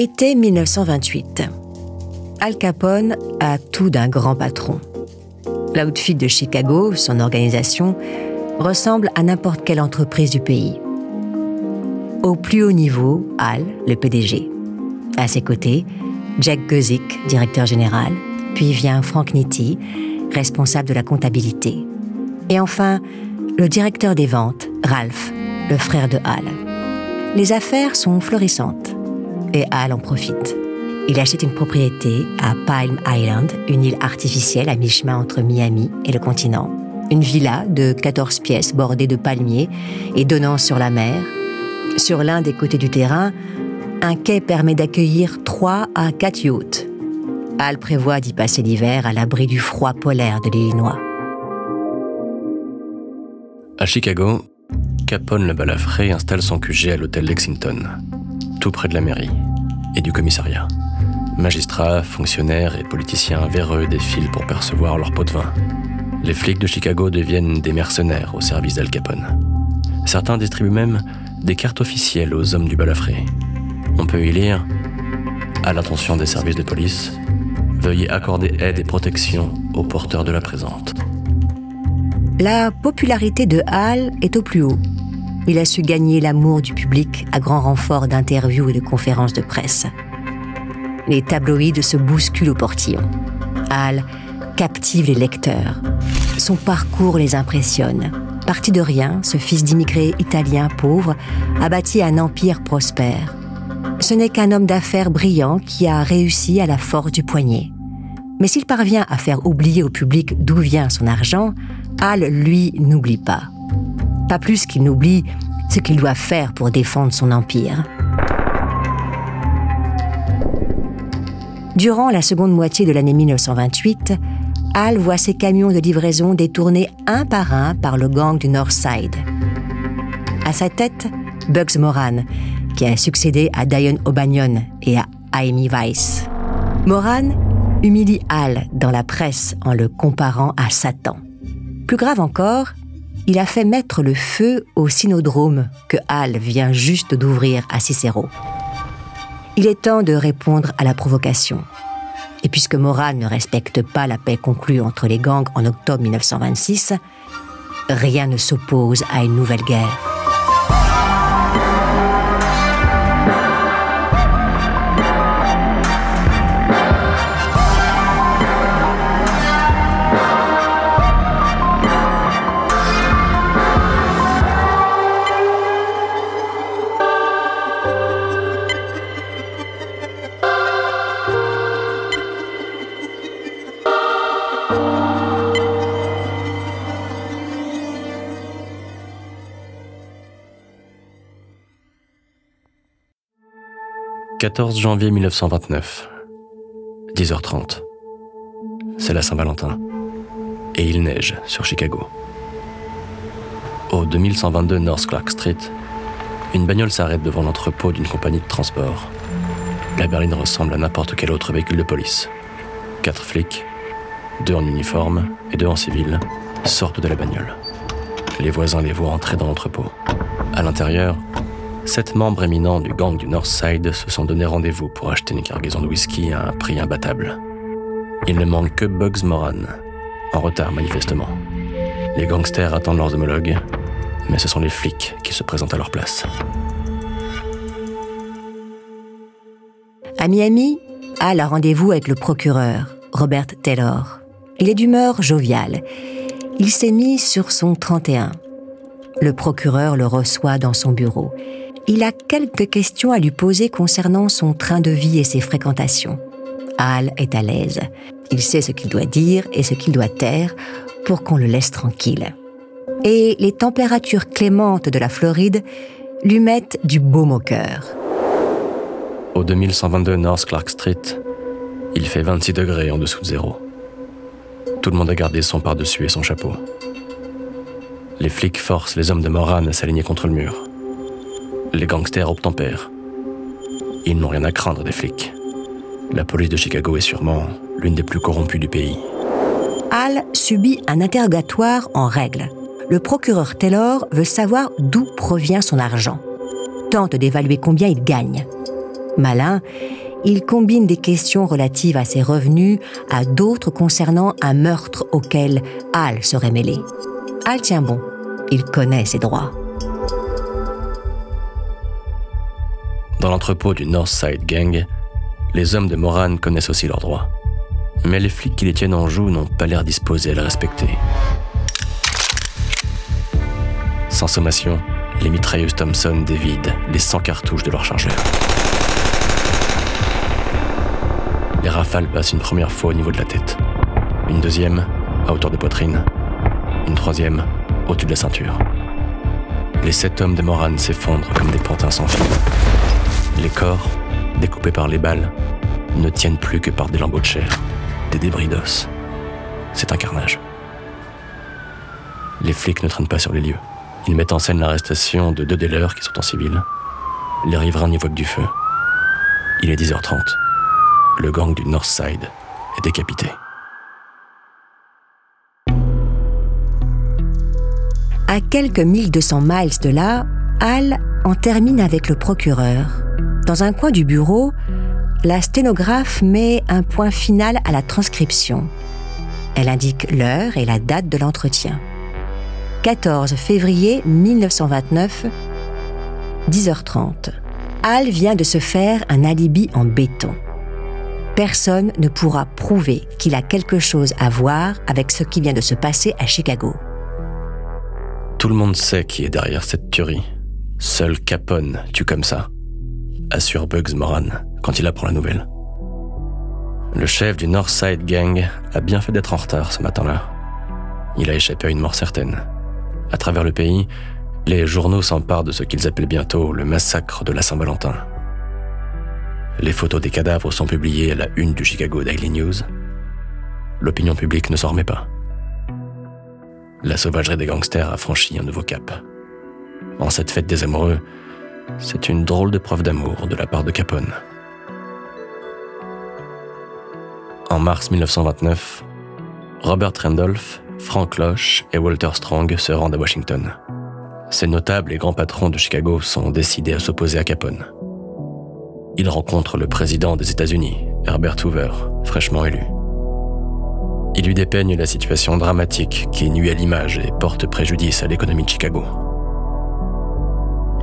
Été 1928. Al Capone a tout d'un grand patron. L'outfit de Chicago, son organisation, ressemble à n'importe quelle entreprise du pays. Au plus haut niveau, Al, le PDG. À ses côtés, Jack Guzik, directeur général, puis vient Frank Nitti, responsable de la comptabilité. Et enfin, le directeur des ventes, Ralph, le frère de Al. Les affaires sont florissantes et Al en profite. Il achète une propriété à Palm Island, une île artificielle à mi-chemin entre Miami et le continent. Une villa de 14 pièces bordée de palmiers et donnant sur la mer. Sur l'un des côtés du terrain, un quai permet d'accueillir 3 à 4 yachts. Al prévoit d'y passer l'hiver à l'abri du froid polaire de l'Illinois. À Chicago, Capone le balafré installe son QG à l'hôtel Lexington tout près de la mairie et du commissariat. Magistrats, fonctionnaires et politiciens véreux défilent pour percevoir leur pot de vin. Les flics de Chicago deviennent des mercenaires au service d'Al Capone. Certains distribuent même des cartes officielles aux hommes du balafré. On peut y lire À l'attention des services de police, veuillez accorder aide et protection aux porteurs de la présente. La popularité de Hall est au plus haut il a su gagner l'amour du public à grand renfort d'interviews et de conférences de presse. Les tabloïds se bousculent au portillon. Hal captive les lecteurs. Son parcours les impressionne. Parti de rien, ce fils d'immigrés italiens pauvres a bâti un empire prospère. Ce n'est qu'un homme d'affaires brillant qui a réussi à la force du poignet. Mais s'il parvient à faire oublier au public d'où vient son argent, Hal, lui, n'oublie pas pas plus qu'il n'oublie ce qu'il doit faire pour défendre son empire. Durant la seconde moitié de l'année 1928, Hal voit ses camions de livraison détournés un par un par le gang du North Side. À sa tête, Bugs Moran, qui a succédé à Diane O'Banion et à Amy Weiss. Moran humilie Hal dans la presse en le comparant à Satan. Plus grave encore, il a fait mettre le feu au synodrome que Hall vient juste d'ouvrir à Cicéro. Il est temps de répondre à la provocation. Et puisque Moran ne respecte pas la paix conclue entre les gangs en octobre 1926, rien ne s'oppose à une nouvelle guerre. 14 janvier 1929, 10h30. C'est la Saint-Valentin. Et il neige sur Chicago. Au 2122 North Clark Street, une bagnole s'arrête devant l'entrepôt d'une compagnie de transport. La berline ressemble à n'importe quel autre véhicule de police. Quatre flics, deux en uniforme et deux en civil, sortent de la bagnole. Les voisins les voient entrer dans l'entrepôt. À l'intérieur, sept membres éminents du gang du Northside se sont donné rendez-vous pour acheter une cargaison de whisky à un prix imbattable. Il ne manque que Bugs Moran, en retard manifestement. Les gangsters attendent leurs homologues, mais ce sont les flics qui se présentent à leur place. À Miami, Al a rendez-vous avec le procureur, Robert Taylor. Il est d'humeur joviale. Il s'est mis sur son 31. Le procureur le reçoit dans son bureau il a quelques questions à lui poser concernant son train de vie et ses fréquentations. Al est à l'aise. Il sait ce qu'il doit dire et ce qu'il doit taire pour qu'on le laisse tranquille. Et les températures clémentes de la Floride lui mettent du baume au cœur. Au 2122 North Clark Street, il fait 26 degrés en dessous de zéro. Tout le monde a gardé son par-dessus et son chapeau. Les flics forcent les hommes de Moran à s'aligner contre le mur. Les gangsters obtempèrent. Ils n'ont rien à craindre des flics. La police de Chicago est sûrement l'une des plus corrompues du pays. Al subit un interrogatoire en règle. Le procureur Taylor veut savoir d'où provient son argent. Tente d'évaluer combien il gagne. Malin, il combine des questions relatives à ses revenus à d'autres concernant un meurtre auquel Al serait mêlé. Al tient bon, il connaît ses droits. Dans l'entrepôt du Northside Gang, les hommes de Moran connaissent aussi leurs droits. Mais les flics qui les tiennent en joue n'ont pas l'air disposés à les respecter. Sans sommation, les mitrailleuses Thompson dévident les 100 cartouches de leur chargeur. Les rafales passent une première fois au niveau de la tête, une deuxième à hauteur de poitrine, une troisième au-dessus de la ceinture. Les sept hommes de Moran s'effondrent comme des pantins sans fil. Les corps, découpés par les balles, ne tiennent plus que par des lambeaux de chair, des débris d'os. C'est un carnage. Les flics ne traînent pas sur les lieux. Ils mettent en scène l'arrestation de deux dealers qui sont en civil. Les riverains n'y voient du feu. Il est 10h30 le gang du Northside est décapité. À quelques 1200 miles de là, Al en termine avec le procureur. Dans un coin du bureau, la sténographe met un point final à la transcription. Elle indique l'heure et la date de l'entretien. 14 février 1929, 10h30. Al vient de se faire un alibi en béton personne ne pourra prouver qu'il a quelque chose à voir avec ce qui vient de se passer à Chicago. Tout le monde sait qui est derrière cette tuerie. Seul Capone tue comme ça, assure Bugs Moran quand il apprend la nouvelle. Le chef du Northside Gang a bien fait d'être en retard ce matin-là. Il a échappé à une mort certaine. À travers le pays, les journaux s'emparent de ce qu'ils appellent bientôt le massacre de la Saint-Valentin. Les photos des cadavres sont publiées à la une du Chicago Daily News. L'opinion publique ne s'en remet pas. La sauvagerie des gangsters a franchi un nouveau cap. En cette fête des amoureux, c'est une drôle de preuve d'amour de la part de Capone. En mars 1929, Robert Randolph, Frank Loche et Walter Strong se rendent à Washington. Ces notables et grands patrons de Chicago sont décidés à s'opposer à Capone il rencontre le président des États-Unis, Herbert Hoover, fraîchement élu. Il lui dépeigne la situation dramatique qui nuit à l'image et porte préjudice à l'économie de Chicago.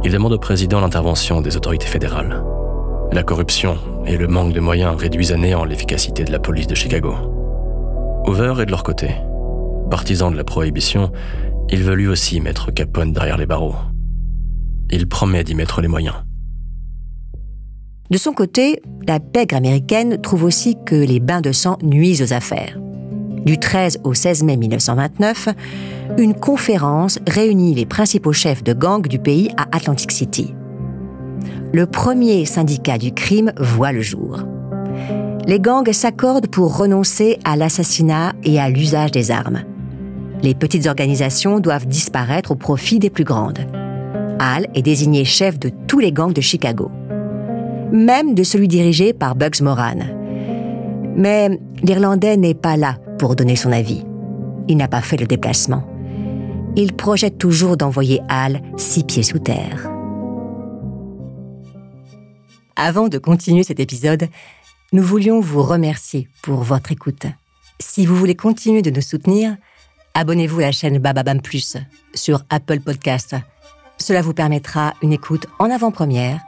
Il demande au président l'intervention des autorités fédérales. La corruption et le manque de moyens réduisent à néant l'efficacité de la police de Chicago. Hoover est de leur côté. Partisan de la prohibition, il veut lui aussi mettre Capone derrière les barreaux. Il promet d'y mettre les moyens. De son côté, la pègre américaine trouve aussi que les bains de sang nuisent aux affaires. Du 13 au 16 mai 1929, une conférence réunit les principaux chefs de gang du pays à Atlantic City. Le premier syndicat du crime voit le jour. Les gangs s'accordent pour renoncer à l'assassinat et à l'usage des armes. Les petites organisations doivent disparaître au profit des plus grandes. Hall est désigné chef de tous les gangs de Chicago même de celui dirigé par Bugs Moran. Mais l'Irlandais n'est pas là pour donner son avis. Il n'a pas fait le déplacement. Il projette toujours d'envoyer Al six pieds sous terre. Avant de continuer cet épisode, nous voulions vous remercier pour votre écoute. Si vous voulez continuer de nous soutenir, abonnez-vous à la chaîne Bababam Plus sur Apple Podcast. Cela vous permettra une écoute en avant-première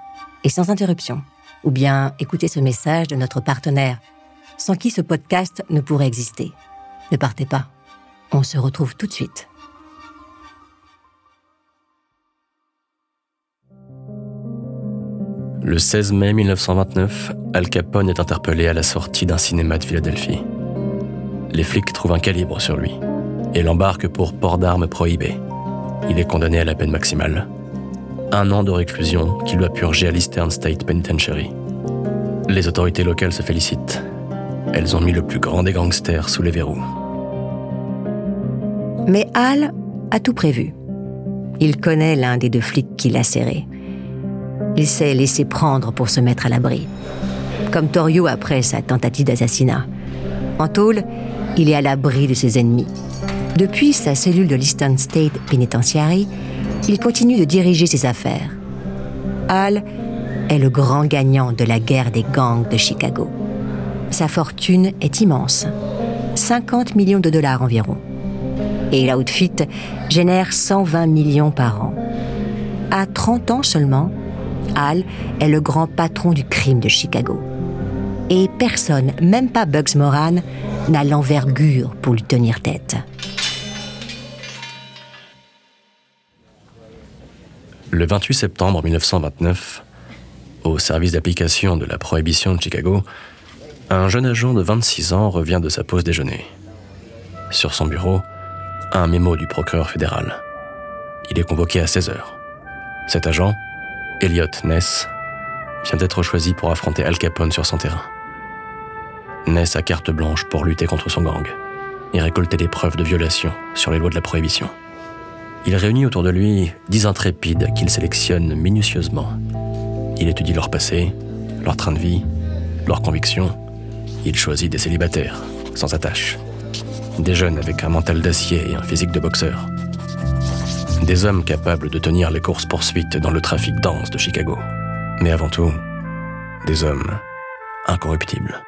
et sans interruption. Ou bien écoutez ce message de notre partenaire, sans qui ce podcast ne pourrait exister. Ne partez pas. On se retrouve tout de suite. Le 16 mai 1929, Al Capone est interpellé à la sortie d'un cinéma de Philadelphie. Les flics trouvent un calibre sur lui et l'embarque pour port d'armes prohibé. Il est condamné à la peine maximale. Un an de réclusion qu'il doit purger à l'Eastern State Penitentiary. Les autorités locales se félicitent. Elles ont mis le plus grand des gangsters sous les verrous. Mais Hal a tout prévu. Il connaît l'un des deux flics qui l'a serré. Il s'est laissé prendre pour se mettre à l'abri. Comme Torio après sa tentative d'assassinat. En tôle, il est à l'abri de ses ennemis. Depuis sa cellule de l'Eastern State Penitentiary, il continue de diriger ses affaires. Hal est le grand gagnant de la guerre des gangs de Chicago. Sa fortune est immense, 50 millions de dollars environ. Et l'outfit génère 120 millions par an. À 30 ans seulement, Hal est le grand patron du crime de Chicago. Et personne, même pas Bugs Moran, n'a l'envergure pour lui tenir tête. Le 28 septembre 1929, au service d'application de la prohibition de Chicago, un jeune agent de 26 ans revient de sa pause déjeuner. Sur son bureau, un mémo du procureur fédéral. Il est convoqué à 16 heures. Cet agent, Elliot Ness, vient d'être choisi pour affronter Al Capone sur son terrain. Ness a carte blanche pour lutter contre son gang et récolter des preuves de violation sur les lois de la prohibition. Il réunit autour de lui dix intrépides qu'il sélectionne minutieusement. Il étudie leur passé, leur train de vie, leurs convictions. Il choisit des célibataires, sans attache. Des jeunes avec un mental d'acier et un physique de boxeur. Des hommes capables de tenir les courses-poursuites dans le trafic dense de Chicago. Mais avant tout, des hommes incorruptibles.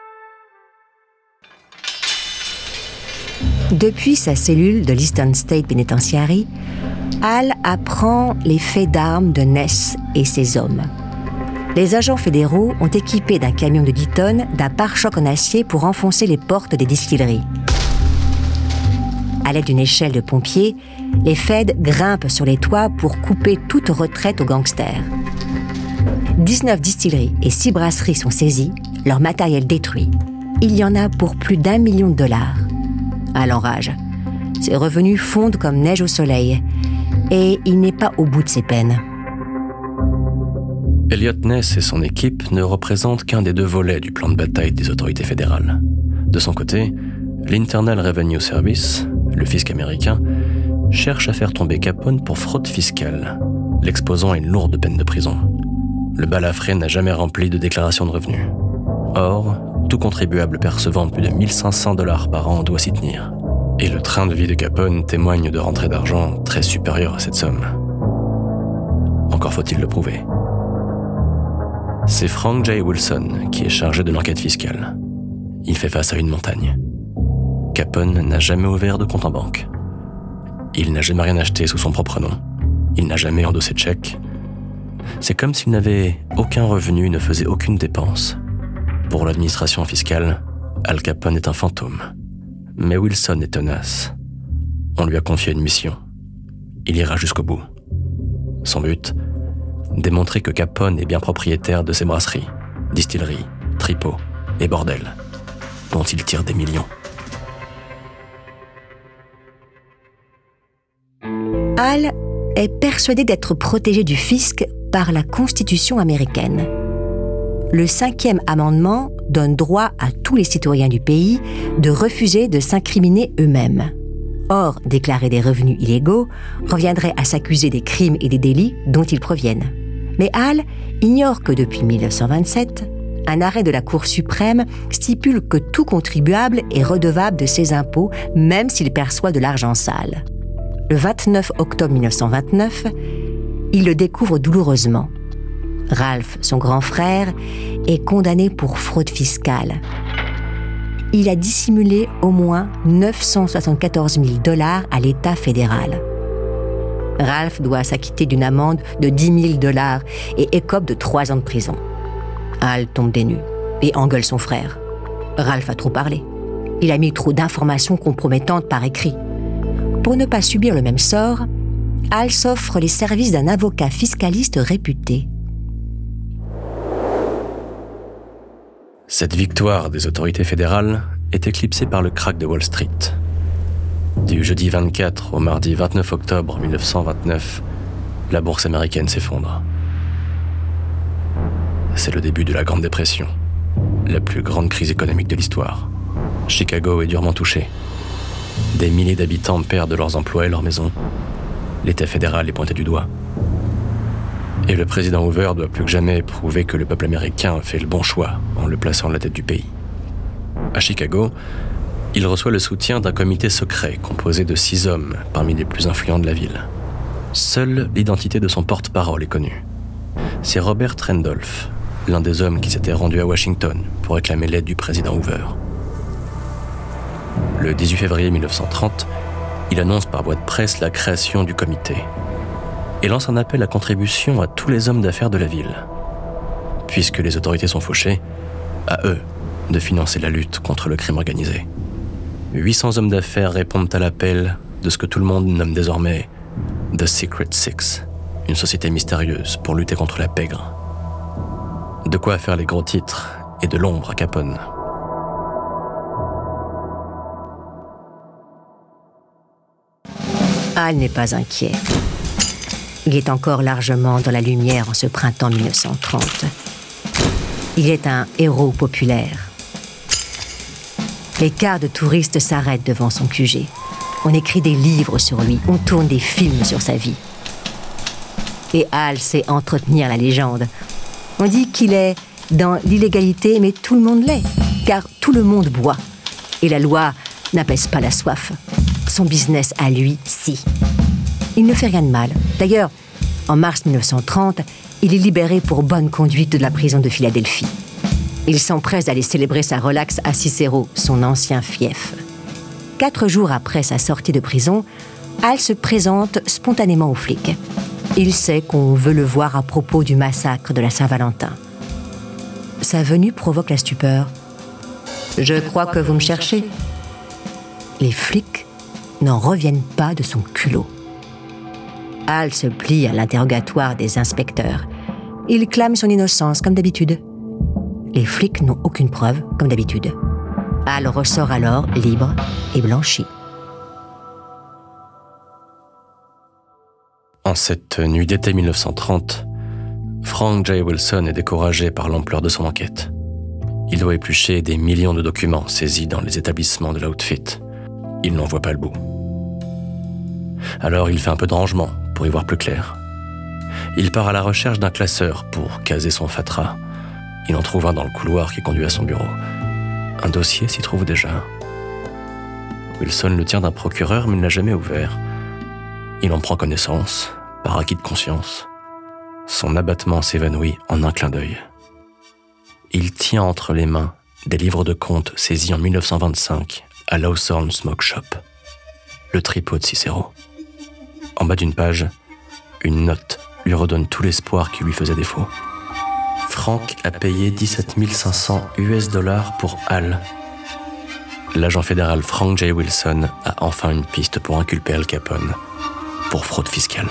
Depuis sa cellule de l'Eastern State Penitentiary, Hal apprend les faits d'armes de Ness et ses hommes. Les agents fédéraux ont équipé d'un camion de 10 tonnes d'un pare-choc en acier pour enfoncer les portes des distilleries. À l'aide d'une échelle de pompiers, les Feds grimpent sur les toits pour couper toute retraite aux gangsters. 19 distilleries et 6 brasseries sont saisies, leur matériel détruit. Il y en a pour plus d'un million de dollars à l'enrage. Ses revenus fondent comme neige au soleil, et il n'est pas au bout de ses peines. Elliot Ness et son équipe ne représentent qu'un des deux volets du plan de bataille des autorités fédérales. De son côté, l'Internal Revenue Service, le fisc américain, cherche à faire tomber Capone pour fraude fiscale, l'exposant à une lourde peine de prison. Le balafré n'a jamais rempli de déclaration de revenus. Or, tout contribuable percevant plus de 1500 dollars par an doit s'y tenir. Et le train de vie de Capone témoigne de rentrées d'argent très supérieures à cette somme. Encore faut-il le prouver. C'est Frank J. Wilson qui est chargé de l'enquête fiscale. Il fait face à une montagne. Capone n'a jamais ouvert de compte en banque. Il n'a jamais rien acheté sous son propre nom. Il n'a jamais endossé de chèque. C'est comme s'il n'avait aucun revenu, ne faisait aucune dépense. Pour l'administration fiscale, Al Capone est un fantôme. Mais Wilson est tenace. On lui a confié une mission. Il ira jusqu'au bout. Son but Démontrer que Capone est bien propriétaire de ses brasseries, distilleries, tripots et bordels, dont il tire des millions. Al est persuadé d'être protégé du fisc par la Constitution américaine le cinquième amendement donne droit à tous les citoyens du pays de refuser de s'incriminer eux-mêmes. Or, déclarer des revenus illégaux reviendrait à s'accuser des crimes et des délits dont ils proviennent. Mais Hall ignore que depuis 1927, un arrêt de la Cour suprême stipule que tout contribuable est redevable de ses impôts, même s'il perçoit de l'argent sale. Le 29 octobre 1929, il le découvre douloureusement. Ralph, son grand frère, est condamné pour fraude fiscale. Il a dissimulé au moins 974 000 dollars à l'État fédéral. Ralph doit s'acquitter d'une amende de 10 000 dollars et écope de trois ans de prison. Al tombe des et engueule son frère. Ralph a trop parlé. Il a mis trop d'informations compromettantes par écrit. Pour ne pas subir le même sort, Al s'offre les services d'un avocat fiscaliste réputé. Cette victoire des autorités fédérales est éclipsée par le crack de Wall Street. Du jeudi 24 au mardi 29 octobre 1929, la bourse américaine s'effondre. C'est le début de la Grande Dépression, la plus grande crise économique de l'histoire. Chicago est durement touché. Des milliers d'habitants perdent leurs emplois et leurs maisons. L'État fédéral est pointé du doigt. Et le président Hoover doit plus que jamais prouver que le peuple américain fait le bon choix en le plaçant à la tête du pays. À Chicago, il reçoit le soutien d'un comité secret composé de six hommes parmi les plus influents de la ville. Seule l'identité de son porte-parole est connue. C'est Robert Randolph, l'un des hommes qui s'était rendu à Washington pour réclamer l'aide du président Hoover. Le 18 février 1930, il annonce par voie de presse la création du comité et lance un appel à contribution à tous les hommes d'affaires de la ville. Puisque les autorités sont fauchées, à eux de financer la lutte contre le crime organisé. 800 hommes d'affaires répondent à l'appel de ce que tout le monde nomme désormais The Secret Six, une société mystérieuse pour lutter contre la pègre. De quoi faire les gros titres et de l'ombre à Capone. Al n'est pas inquiet. Il est encore largement dans la lumière en ce printemps 1930. Il est un héros populaire. Les cars de touristes s'arrêtent devant son QG. On écrit des livres sur lui, on tourne des films sur sa vie. Et Al sait entretenir la légende. On dit qu'il est dans l'illégalité, mais tout le monde l'est, car tout le monde boit. Et la loi n'apaise pas la soif. Son business à lui, si. Il ne fait rien de mal. D'ailleurs, en mars 1930, il est libéré pour bonne conduite de la prison de Philadelphie. Il s'empresse d'aller célébrer sa relaxe à Cicero, son ancien fief. Quatre jours après sa sortie de prison, Al se présente spontanément aux flics. Il sait qu'on veut le voir à propos du massacre de la Saint-Valentin. Sa venue provoque la stupeur. Je crois que vous me cherchez. Les flics n'en reviennent pas de son culot. Al se plie à l'interrogatoire des inspecteurs. Il clame son innocence comme d'habitude. Les flics n'ont aucune preuve, comme d'habitude. Al ressort alors libre et blanchi. En cette nuit d'été 1930, Frank J. Wilson est découragé par l'ampleur de son enquête. Il doit éplucher des millions de documents saisis dans les établissements de l'outfit. Il n'en voit pas le bout. Alors il fait un peu de rangement pour y voir plus clair. Il part à la recherche d'un classeur pour caser son fatras. Il en trouve un dans le couloir qui conduit à son bureau. Un dossier s'y trouve déjà. Wilson le tient d'un procureur mais ne l'a jamais ouvert. Il en prend connaissance, par acquis de conscience. Son abattement s'évanouit en un clin d'œil. Il tient entre les mains des livres de comptes saisis en 1925 à Lawson Smoke Shop, le tripot de Cicero. En bas d'une page, une note lui redonne tout l'espoir qui lui faisait défaut. Frank a payé 17 500 US dollars pour Al. L'agent fédéral Frank J. Wilson a enfin une piste pour inculper Al Capone pour fraude fiscale.